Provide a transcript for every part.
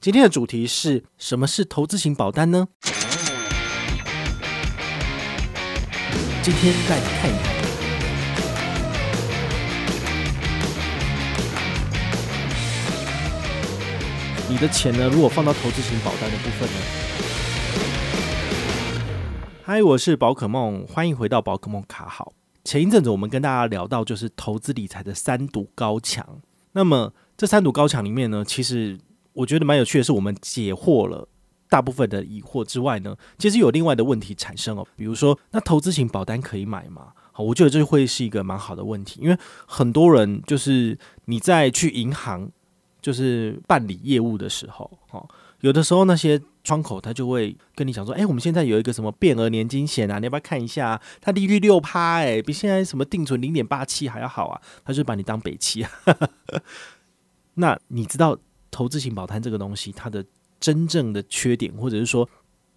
今天的主题是什么是投资型保单呢？今天带你看一看，你的钱呢？如果放到投资型保单的部分呢？嗨，我是宝可梦，欢迎回到宝可梦卡好。前一阵子我们跟大家聊到就是投资理财的三堵高墙，那么这三堵高墙里面呢，其实。我觉得蛮有趣的是，我们解惑了大部分的疑惑之外呢，其实有另外的问题产生哦。比如说，那投资型保单可以买吗？好，我觉得这会是一个蛮好的问题，因为很多人就是你在去银行就是办理业务的时候，哈，有的时候那些窗口他就会跟你讲说，哎，我们现在有一个什么变额年金险啊，你要不要看一下？它利率六趴，哎，比现在什么定存零点八七还要好啊，他就把你当北七啊。那你知道？投资型保单这个东西，它的真正的缺点，或者是说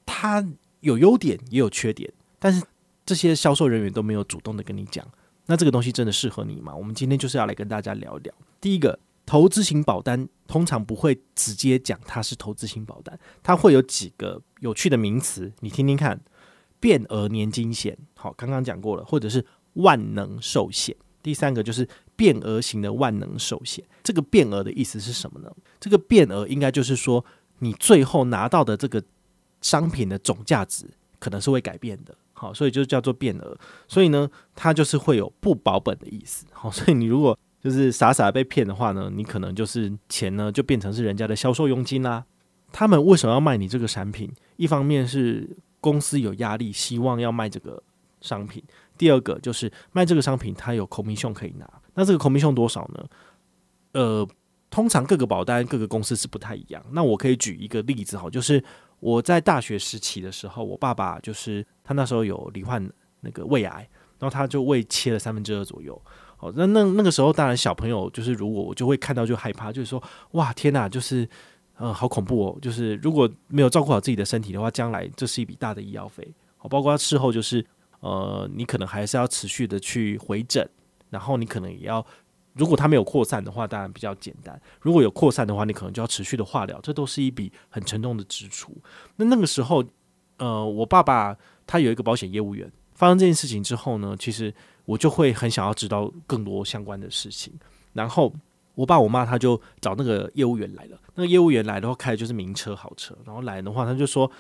它有优点也有缺点，但是这些销售人员都没有主动的跟你讲，那这个东西真的适合你吗？我们今天就是要来跟大家聊一聊。第一个，投资型保单通常不会直接讲它是投资型保单，它会有几个有趣的名词，你听听看。变额年金险，好，刚刚讲过了，或者是万能寿险。第三个就是变额型的万能寿险，这个变额的意思是什么呢？这个变额应该就是说，你最后拿到的这个商品的总价值可能是会改变的，好，所以就叫做变额。所以呢，它就是会有不保本的意思，好，所以你如果就是傻傻被骗的话呢，你可能就是钱呢就变成是人家的销售佣金啦。他们为什么要卖你这个产品？一方面是公司有压力，希望要卖这个商品。第二个就是卖这个商品，它有 commission 可以拿。那这个空赔胸多少呢？呃，通常各个保单、各个公司是不太一样。那我可以举一个例子哈，就是我在大学时期的时候，我爸爸就是他那时候有罹患那个胃癌，然后他就胃切了三分之二左右。哦，那那那个时候当然小朋友就是如果我就会看到就害怕，就是说哇天哪，就是呃好恐怖哦，就是如果没有照顾好自己的身体的话，将来这是一笔大的医药费。好，包括他事后就是。呃，你可能还是要持续的去回诊，然后你可能也要，如果它没有扩散的话，当然比较简单；如果有扩散的话，你可能就要持续的化疗，这都是一笔很沉重的支出。那那个时候，呃，我爸爸他有一个保险业务员，发生这件事情之后呢，其实我就会很想要知道更多相关的事情。然后我爸我妈他就找那个业务员来了，那个业务员来的话开的就是名车好车，然后来的话他就说，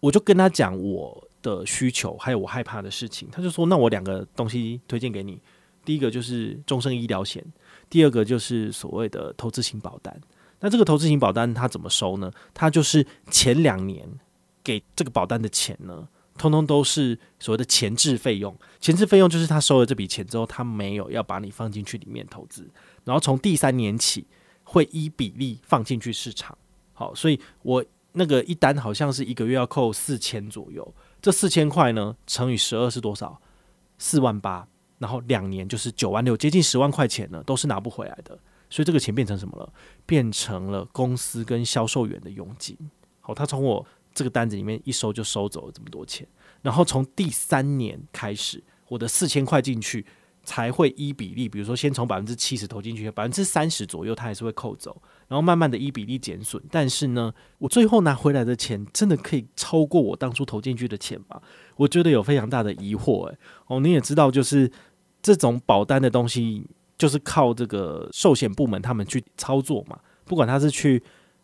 我就跟他讲我的需求还有我害怕的事情，他就说：“那我两个东西推荐给你，第一个就是终身医疗险，第二个就是所谓的投资型保单。那这个投资型保单它怎么收呢？它就是前两年给这个保单的钱呢，通通都是所谓的前置费用。前置费用就是他收了这笔钱之后，他没有要把你放进去里面投资，然后从第三年起会依比例放进去市场。好，所以我那个一单好像是一个月要扣四千左右。”这四千块呢，乘以十二是多少？四万八，然后两年就是九万六，接近十万块钱呢，都是拿不回来的。所以这个钱变成什么了？变成了公司跟销售员的佣金。好，他从我这个单子里面一收就收走了这么多钱。然后从第三年开始，我的四千块进去。才会依比例，比如说先从百分之七十投进去，百分之三十左右，他还是会扣走，然后慢慢的一比例减损。但是呢，我最后拿回来的钱真的可以超过我当初投进去的钱吗？我觉得有非常大的疑惑。诶，哦，你也知道，就是这种保单的东西，就是靠这个寿险部门他们去操作嘛。不管他是去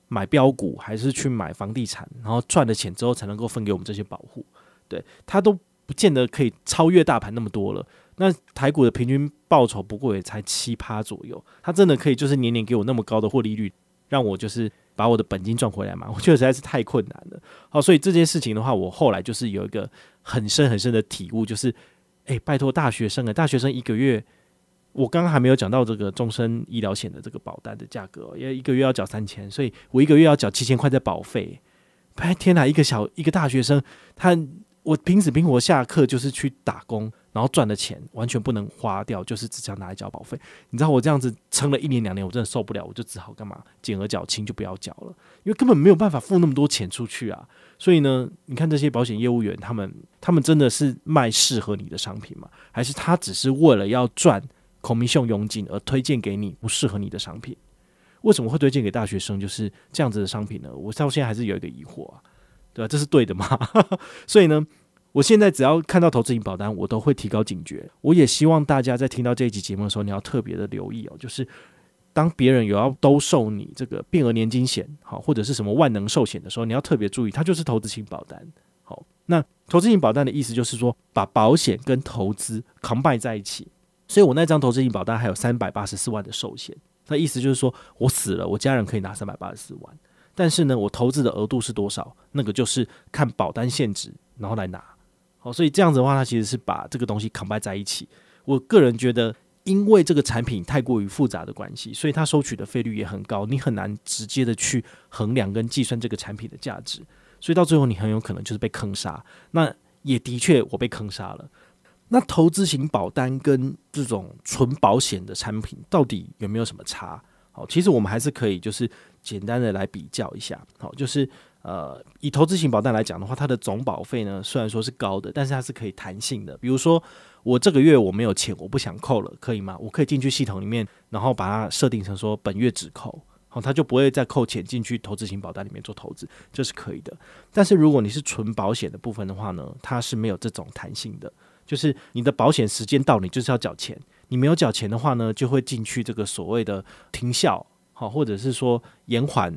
买标股，还是去买房地产，然后赚了钱之后才能够分给我们这些保户，对，他都不见得可以超越大盘那么多了。那台股的平均报酬不过也才七趴左右，他真的可以就是年年给我那么高的获利率，让我就是把我的本金赚回来嘛？我觉得实在是太困难了。好，所以这件事情的话，我后来就是有一个很深很深的体悟，就是，哎，拜托大学生啊，大学生一个月，我刚刚还没有讲到这个终身医疗险的这个保单的价格，因为一个月要缴三千，所以我一个月要缴七千块的保费。哎，天哪，一个小一个大学生，他我拼死拼活下课就是去打工。然后赚的钱完全不能花掉，就是只想拿来交保费。你知道我这样子撑了一年两年，我真的受不了，我就只好干嘛？减额缴清就不要缴了，因为根本没有办法付那么多钱出去啊。所以呢，你看这些保险业务员，他们他们真的是卖适合你的商品吗？还是他只是为了要赚 commission 佣金而推荐给你不适合你的商品？为什么会推荐给大学生？就是这样子的商品呢？我到现在还是有一个疑惑啊，对吧？这是对的吗？所以呢，我现在只要看到投资型保单，我都会提高警觉。我也希望大家在听到这一集节目的时候，你要特别的留意哦，就是当别人有要兜售你这个变额年金险，好，或者是什么万能寿险的时候，你要特别注意，它就是投资型保单。好，那投资型保单的意思就是说，把保险跟投资 combine 在一起。所以我那张投资型保单还有三百八十四万的寿险，那意思就是说我死了，我家人可以拿三百八十四万，但是呢，我投资的额度是多少？那个就是看保单现值，然后来拿。好，所以这样子的话，它其实是把这个东西 combine 在一起。我个人觉得，因为这个产品太过于复杂的关系，所以它收取的费率也很高，你很难直接的去衡量跟计算这个产品的价值，所以到最后你很有可能就是被坑杀。那也的确，我被坑杀了。那投资型保单跟这种纯保险的产品到底有没有什么差？好，其实我们还是可以就是简单的来比较一下。好，就是呃，以投资型保单来讲的话，它的总保费呢虽然说是高的，但是它是可以弹性的。比如说我这个月我没有钱，我不想扣了，可以吗？我可以进去系统里面，然后把它设定成说本月只扣，好，它就不会再扣钱进去投资型保单里面做投资，这是可以的。但是如果你是纯保险的部分的话呢，它是没有这种弹性的。就是你的保险时间到，你就是要缴钱。你没有缴钱的话呢，就会进去这个所谓的停效，好，或者是说延缓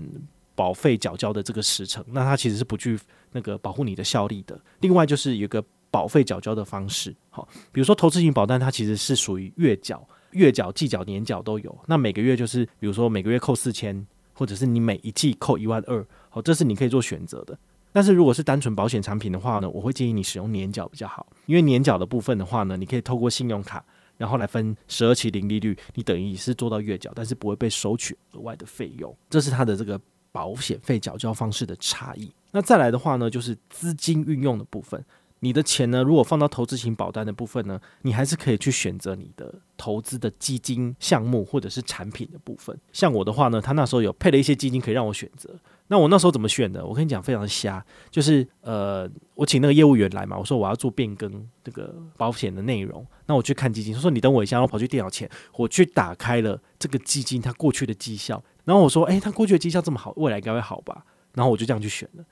保费缴交的这个时程。那它其实是不具那个保护你的效力的。另外就是有个保费缴交的方式，好，比如说投资型保单，它其实是属于月缴、月缴、季缴、年缴都有。那每个月就是，比如说每个月扣四千，或者是你每一季扣一万二，好，这是你可以做选择的。但是如果是单纯保险产品的话呢，我会建议你使用年缴比较好，因为年缴的部分的话呢，你可以透过信用卡，然后来分十二期零利率，你等于是做到月缴，但是不会被收取额外的费用，这是它的这个保险费缴交方式的差异。那再来的话呢，就是资金运用的部分。你的钱呢，如果放到投资型保单的部分呢，你还是可以去选择你的投资的基金项目或者是产品的部分。像我的话呢，他那时候有配了一些基金可以让我选择。那我那时候怎么选的？我跟你讲，非常瞎，就是呃，我请那个业务员来嘛，我说我要做变更这个保险的内容，那我去看基金，他说你等我一下，然后跑去电脑前，我去打开了这个基金它过去的绩效，然后我说，诶，他过去的绩效这么好，未来应该会好吧？然后我就这样去选了。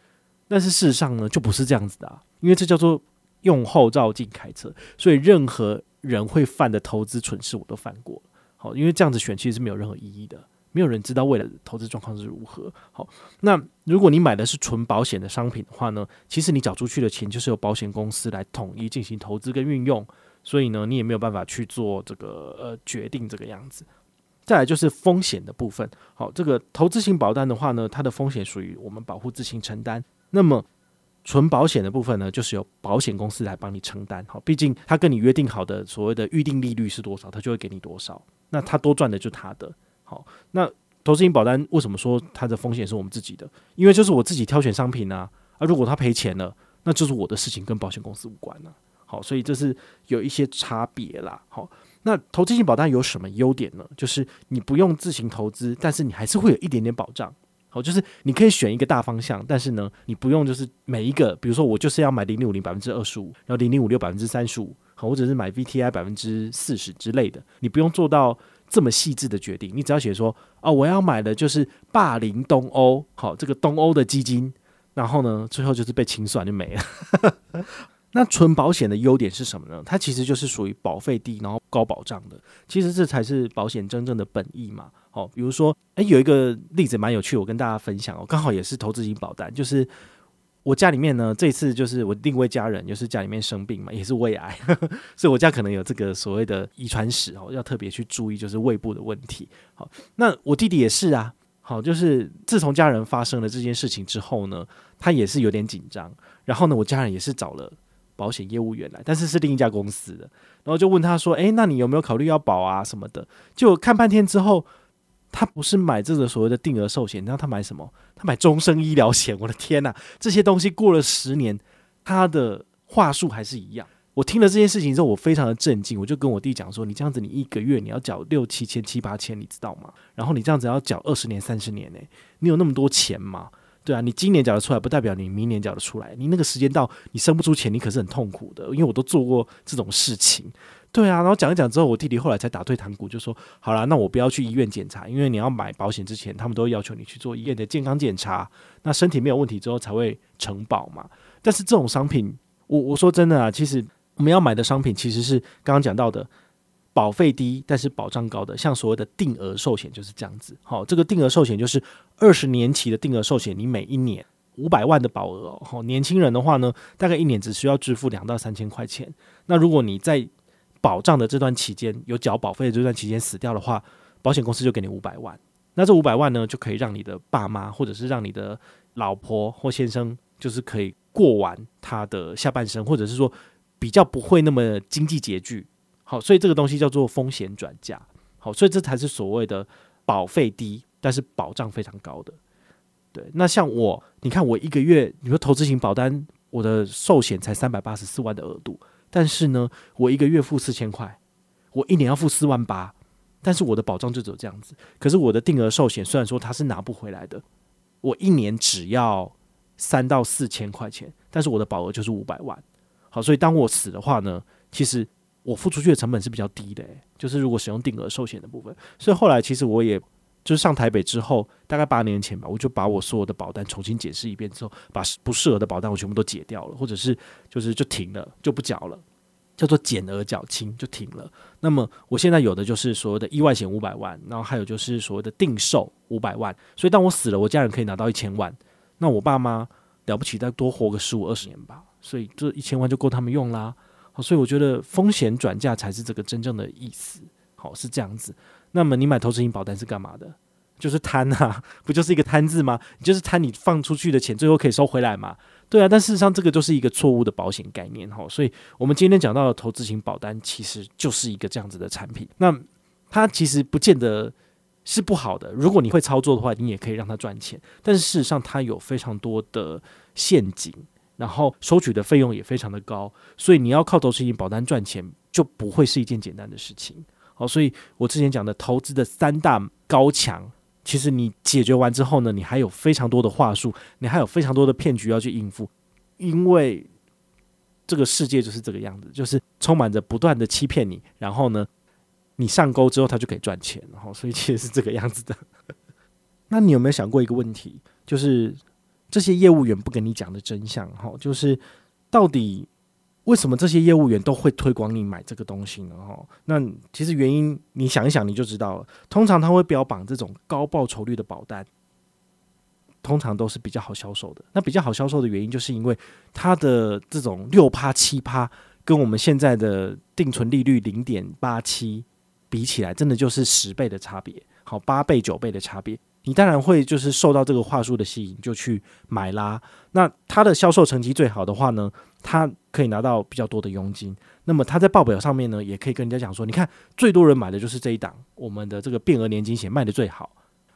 但是事实上呢，就不是这样子的啊，因为这叫做用后照镜开车，所以任何人会犯的投资蠢事我都犯过。好，因为这样子选其实是没有任何意义的，没有人知道未来的投资状况是如何。好，那如果你买的是纯保险的商品的话呢，其实你缴出去的钱就是由保险公司来统一进行投资跟运用，所以呢，你也没有办法去做这个呃决定这个样子。再来就是风险的部分。好，这个投资型保单的话呢，它的风险属于我们保护自行承担。那么，纯保险的部分呢，就是由保险公司来帮你承担。好，毕竟他跟你约定好的所谓的预定利率是多少，他就会给你多少。那他多赚的就他的。好，那投资型保单为什么说它的风险是我们自己的？因为就是我自己挑选商品啊。而如果他赔钱了，那就是我的事情，跟保险公司无关了。好，所以这是有一些差别啦。好，那投资型保单有什么优点呢？就是你不用自行投资，但是你还是会有一点点保障。好，就是你可以选一个大方向，但是呢，你不用就是每一个，比如说我就是要买零零五零百分之二十五，然后零零五六百分之三十五，好，或者是买 VTI 百分之四十之类的，你不用做到这么细致的决定，你只要写说，哦，我要买的就是霸凌东欧，好，这个东欧的基金，然后呢，最后就是被清算就没了。那纯保险的优点是什么呢？它其实就是属于保费低，然后高保障的，其实这才是保险真正的本意嘛。好，比如说，诶，有一个例子蛮有趣，我跟大家分享哦，刚好也是投资型保单，就是我家里面呢，这次就是我另一位家人，就是家里面生病嘛，也是胃癌，所以我家可能有这个所谓的遗传史哦，要特别去注意，就是胃部的问题。好，那我弟弟也是啊，好，就是自从家人发生了这件事情之后呢，他也是有点紧张，然后呢，我家人也是找了保险业务员来，但是是另一家公司的，然后就问他说，诶，那你有没有考虑要保啊什么的？就看半天之后。他不是买这个所谓的定额寿险，你知道他买什么？他买终身医疗险。我的天呐，这些东西过了十年，他的话术还是一样。我听了这件事情之后，我非常的震惊。我就跟我弟讲说：“你这样子，你一个月你要缴六七千、七八千，你知道吗？然后你这样子要缴二十年、三十年呢？你有那么多钱吗？对啊，你今年缴得出来，不代表你明年缴得出来。你那个时间到，你生不出钱，你可是很痛苦的。因为我都做过这种事情。”对啊，然后讲一讲之后，我弟弟后来才打退堂鼓，就说好啦，那我不要去医院检查，因为你要买保险之前，他们都要求你去做医院的健康检查，那身体没有问题之后才会承保嘛。但是这种商品，我我说真的啊，其实我们要买的商品其实是刚刚讲到的。保费低，但是保障高的，像所谓的定额寿险就是这样子。好，这个定额寿险就是二十年期的定额寿险，你每一年五百万的保额。好，年轻人的话呢，大概一年只需要支付两到三千块钱。那如果你在保障的这段期间有缴保费的这段期间死掉的话，保险公司就给你五百万。那这五百万呢，就可以让你的爸妈或者是让你的老婆或先生，就是可以过完他的下半生，或者是说比较不会那么经济拮据。好，所以这个东西叫做风险转嫁。好，所以这才是所谓的保费低，但是保障非常高的。对，那像我，你看我一个月，你说投资型保单，我的寿险才三百八十四万的额度，但是呢，我一个月付四千块，我一年要付四万八，但是我的保障就只有这样子。可是我的定额寿险虽然说它是拿不回来的，我一年只要三到四千块钱，但是我的保额就是五百万。好，所以当我死的话呢，其实。我付出去的成本是比较低的，就是如果使用定额寿险的部分，所以后来其实我也就是上台北之后，大概八年前吧，我就把我所有的保单重新解释一遍之后，把不适合的保单我全部都解掉了，或者是就是就停了，就不缴了，叫做减额缴清就停了。那么我现在有的就是所谓的意外险五百万，然后还有就是所谓的定寿五百万，所以当我死了，我家人可以拿到一千万，那我爸妈了不起再多活个十五二十年吧，所以这一千万就够他们用啦。好，所以我觉得风险转嫁才是这个真正的意思。好，是这样子。那么你买投资型保单是干嘛的？就是贪啊，不就是一个贪字吗？你就是贪你放出去的钱最后可以收回来嘛？对啊。但事实上这个就是一个错误的保险概念。哈，所以我们今天讲到的投资型保单其实就是一个这样子的产品。那它其实不见得是不好的。如果你会操作的话，你也可以让它赚钱。但是事实上它有非常多的陷阱。然后收取的费用也非常的高，所以你要靠投资型保单赚钱就不会是一件简单的事情。好，所以我之前讲的投资的三大高墙，其实你解决完之后呢，你还有非常多的话术，你还有非常多的骗局要去应付，因为这个世界就是这个样子，就是充满着不断的欺骗你，然后呢，你上钩之后他就可以赚钱，然后所以其实是这个样子的。那你有没有想过一个问题，就是？这些业务员不跟你讲的真相，哈，就是到底为什么这些业务员都会推广你买这个东西呢？哈，那其实原因你想一想你就知道了。通常他会标榜这种高报酬率的保单，通常都是比较好销售的。那比较好销售的原因，就是因为它的这种六趴七趴，跟我们现在的定存利率零点八七比起来，真的就是十倍的差别，好，八倍九倍的差别。你当然会就是受到这个话术的吸引，就去买啦。那他的销售成绩最好的话呢，他可以拿到比较多的佣金。那么他在报表上面呢，也可以跟人家讲说，你看最多人买的就是这一档，我们的这个变额年金险卖得最好。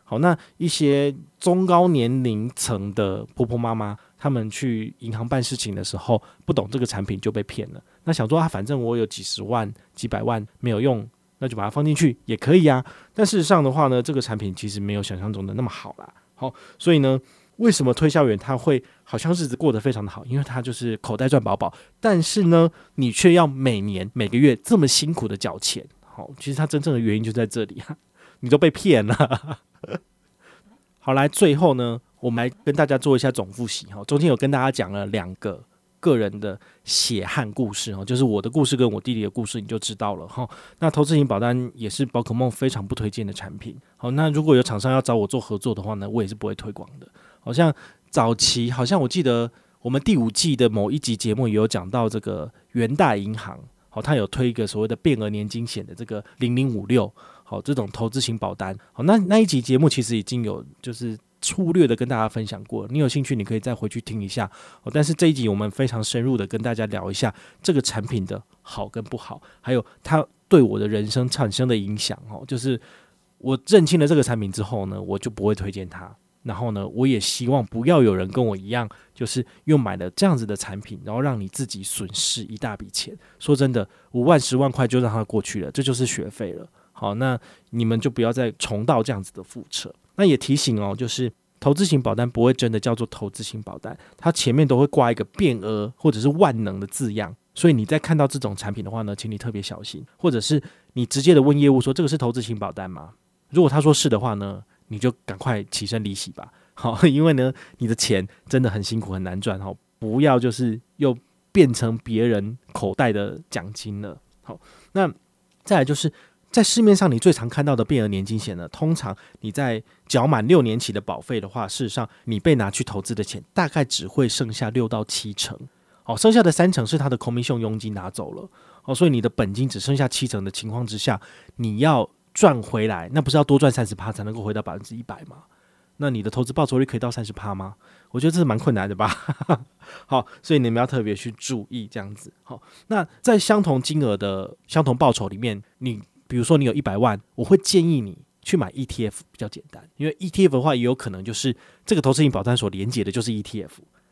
好，那一些中高年龄层的婆婆妈妈，他们去银行办事情的时候，不懂这个产品就被骗了。那想说啊，反正我有几十万、几百万没有用。那就把它放进去也可以啊，但事实上的话呢，这个产品其实没有想象中的那么好啦。好，所以呢，为什么推销员他会好像日子过得非常的好？因为他就是口袋赚饱饱，但是呢，你却要每年每个月这么辛苦的缴钱。好，其实他真正的原因就在这里啊，你都被骗了。好，来最后呢，我们来跟大家做一下总复习哈，中间有跟大家讲了两个。个人的血汗故事哦，就是我的故事跟我弟弟的故事，你就知道了哈。那投资型保单也是宝可梦非常不推荐的产品。好，那如果有厂商要找我做合作的话呢，我也是不会推广的。好像早期，好像我记得我们第五季的某一集节目也有讲到这个元大银行，好，他有推一个所谓的变额年金险的这个零零五六，好，这种投资型保单。好，那那一集节目其实已经有就是。粗略的跟大家分享过，你有兴趣你可以再回去听一下哦。但是这一集我们非常深入的跟大家聊一下这个产品的好跟不好，还有它对我的人生产生的影响哦。就是我认清了这个产品之后呢，我就不会推荐它。然后呢，我也希望不要有人跟我一样，就是又买了这样子的产品，然后让你自己损失一大笔钱。说真的，五万十万块就让它过去了，这就是学费了。好，那你们就不要再重蹈这样子的覆辙。那也提醒哦，就是投资型保单不会真的叫做投资型保单，它前面都会挂一个变额或者是万能的字样，所以你在看到这种产品的话呢，请你特别小心，或者是你直接的问业务说，这个是投资型保单吗？如果他说是的话呢，你就赶快起身离席吧。好，因为呢，你的钱真的很辛苦很难赚哈，不要就是又变成别人口袋的奖金了。好，那再来就是在市面上你最常看到的变额年金险呢，通常你在缴满六年期的保费的话，事实上你被拿去投资的钱大概只会剩下六到七成。哦，剩下的三成是他的 commission 佣金拿走了，哦，所以你的本金只剩下七成的情况之下，你要赚回来，那不是要多赚三十趴才能够回到百分之一百吗？那你的投资报酬率可以到三十趴吗？我觉得这是蛮困难的吧。好，所以你们要特别去注意这样子。好，那在相同金额的相同报酬里面，你比如说你有一百万，我会建议你去买 ETF 比较简单，因为 ETF 的话也有可能就是这个投资型保单所连接的就是 ETF。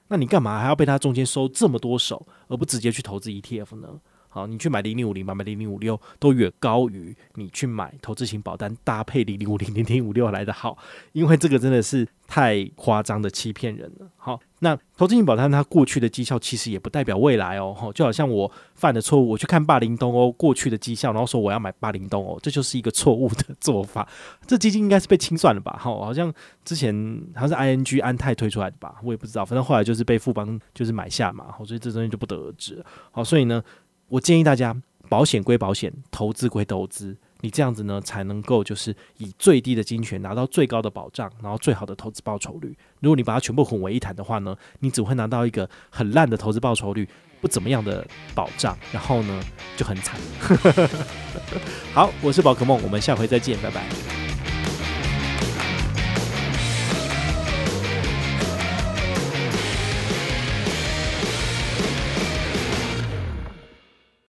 那你干嘛还要被它中间收这么多手，而不直接去投资 ETF 呢？好，你去买零零五零，买买零零五六，都远高于你去买投资型保单搭配零零五零、零零五六来的好，因为这个真的是太夸张的欺骗人了。好，那投资型保单它过去的绩效其实也不代表未来哦。就好像我犯的错误，我去看霸凌东欧过去的绩效，然后说我要买霸凌东欧，这就是一个错误的做法。这基金应该是被清算了吧？好，好像之前好像是 ING 安泰推出来的吧，我也不知道。反正后来就是被富邦就是买下嘛，好，所以这东西就不得而知。好，所以呢。我建议大家，保险归保险，投资归投资，你这样子呢，才能够就是以最低的金钱拿到最高的保障，然后最好的投资报酬率。如果你把它全部混为一谈的话呢，你只会拿到一个很烂的投资报酬率，不怎么样的保障，然后呢就很惨。好，我是宝可梦，我们下回再见，拜拜。